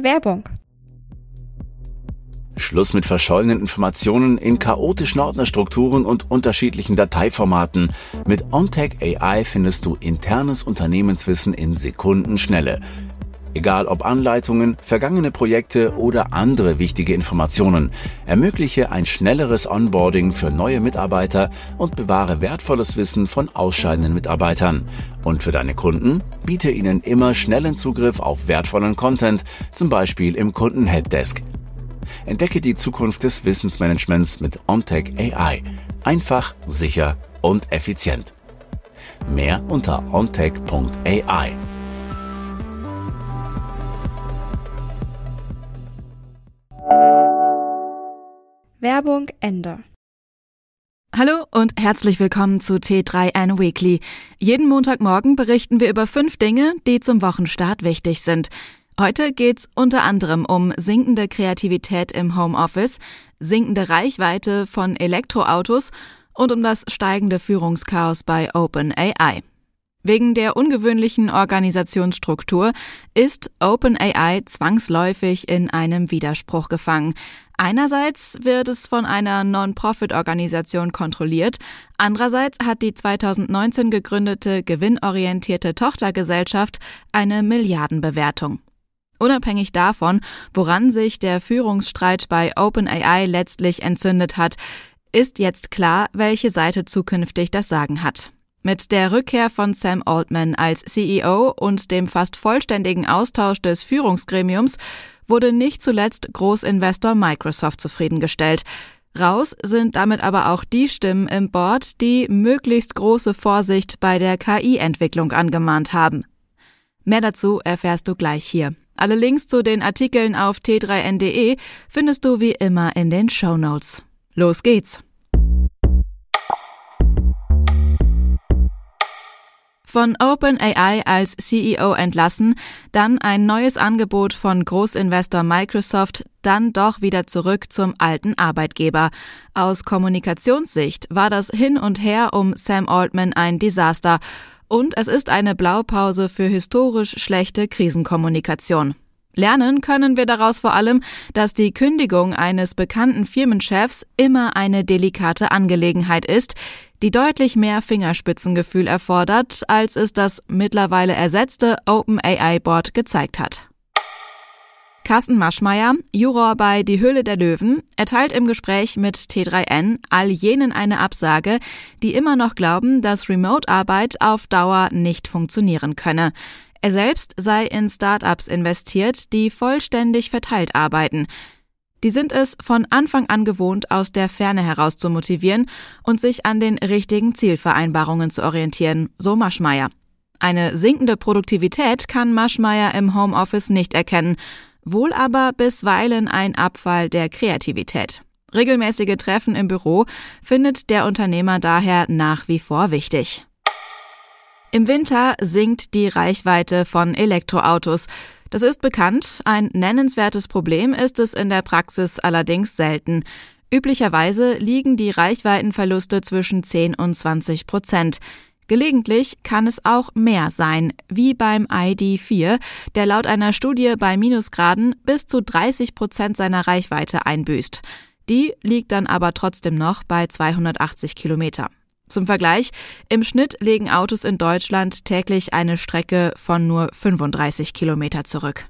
Werbung. Schluss mit verschollenen Informationen in chaotischen Ordnerstrukturen und unterschiedlichen Dateiformaten. Mit OnTech AI findest du internes Unternehmenswissen in Sekundenschnelle. Egal ob Anleitungen, vergangene Projekte oder andere wichtige Informationen, ermögliche ein schnelleres Onboarding für neue Mitarbeiter und bewahre wertvolles Wissen von ausscheidenden Mitarbeitern. Und für deine Kunden biete ihnen immer schnellen Zugriff auf wertvollen Content, zum Beispiel im Kunden-Helpdesk. Entdecke die Zukunft des Wissensmanagements mit OnTech AI. Einfach, sicher und effizient. Mehr unter ontech.ai. Werbung Ende. Hallo und herzlich willkommen zu T3N Weekly. Jeden Montagmorgen berichten wir über fünf Dinge, die zum Wochenstart wichtig sind. Heute geht's unter anderem um sinkende Kreativität im Homeoffice, sinkende Reichweite von Elektroautos und um das steigende Führungschaos bei OpenAI. Wegen der ungewöhnlichen Organisationsstruktur ist OpenAI zwangsläufig in einem Widerspruch gefangen. Einerseits wird es von einer Non-Profit-Organisation kontrolliert, andererseits hat die 2019 gegründete gewinnorientierte Tochtergesellschaft eine Milliardenbewertung. Unabhängig davon, woran sich der Führungsstreit bei OpenAI letztlich entzündet hat, ist jetzt klar, welche Seite zukünftig das Sagen hat. Mit der Rückkehr von Sam Altman als CEO und dem fast vollständigen Austausch des Führungsgremiums wurde nicht zuletzt Großinvestor Microsoft zufriedengestellt. Raus sind damit aber auch die Stimmen im Board, die möglichst große Vorsicht bei der KI-Entwicklung angemahnt haben. Mehr dazu erfährst du gleich hier. Alle Links zu den Artikeln auf t3n.de findest du wie immer in den Show Notes. Los geht's! Von OpenAI als CEO entlassen, dann ein neues Angebot von Großinvestor Microsoft, dann doch wieder zurück zum alten Arbeitgeber. Aus Kommunikationssicht war das Hin und Her um Sam Altman ein Desaster. Und es ist eine Blaupause für historisch schlechte Krisenkommunikation. Lernen können wir daraus vor allem, dass die Kündigung eines bekannten Firmenchefs immer eine delikate Angelegenheit ist, die deutlich mehr Fingerspitzengefühl erfordert, als es das mittlerweile ersetzte OpenAI-Board gezeigt hat. Carsten Maschmeyer, Juror bei Die Höhle der Löwen, erteilt im Gespräch mit T3N all jenen eine Absage, die immer noch glauben, dass Remote-Arbeit auf Dauer nicht funktionieren könne. Er selbst sei in Startups investiert, die vollständig verteilt arbeiten. Die sind es von Anfang an gewohnt, aus der Ferne heraus zu motivieren und sich an den richtigen Zielvereinbarungen zu orientieren, so Maschmeyer. Eine sinkende Produktivität kann Maschmeyer im Homeoffice nicht erkennen, wohl aber bisweilen ein Abfall der Kreativität. Regelmäßige Treffen im Büro findet der Unternehmer daher nach wie vor wichtig. Im Winter sinkt die Reichweite von Elektroautos. Das ist bekannt, ein nennenswertes Problem ist es in der Praxis allerdings selten. Üblicherweise liegen die Reichweitenverluste zwischen 10 und 20 Prozent. Gelegentlich kann es auch mehr sein, wie beim ID4, der laut einer Studie bei Minusgraden bis zu 30 Prozent seiner Reichweite einbüßt. Die liegt dann aber trotzdem noch bei 280 Kilometer. Zum Vergleich, im Schnitt legen Autos in Deutschland täglich eine Strecke von nur 35 Kilometer zurück.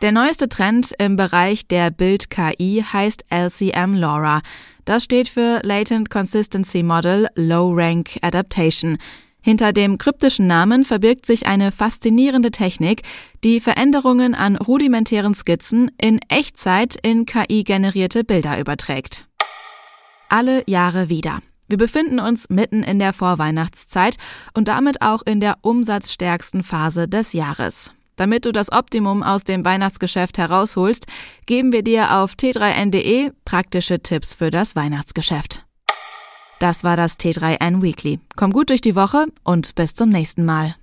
Der neueste Trend im Bereich der Bild-KI heißt LCM LoRa. Das steht für Latent Consistency Model Low Rank Adaptation. Hinter dem kryptischen Namen verbirgt sich eine faszinierende Technik, die Veränderungen an rudimentären Skizzen in Echtzeit in KI-generierte Bilder überträgt. Alle Jahre wieder. Wir befinden uns mitten in der Vorweihnachtszeit und damit auch in der umsatzstärksten Phase des Jahres. Damit du das Optimum aus dem Weihnachtsgeschäft herausholst, geben wir dir auf t3n.de praktische Tipps für das Weihnachtsgeschäft. Das war das T3N Weekly. Komm gut durch die Woche und bis zum nächsten Mal.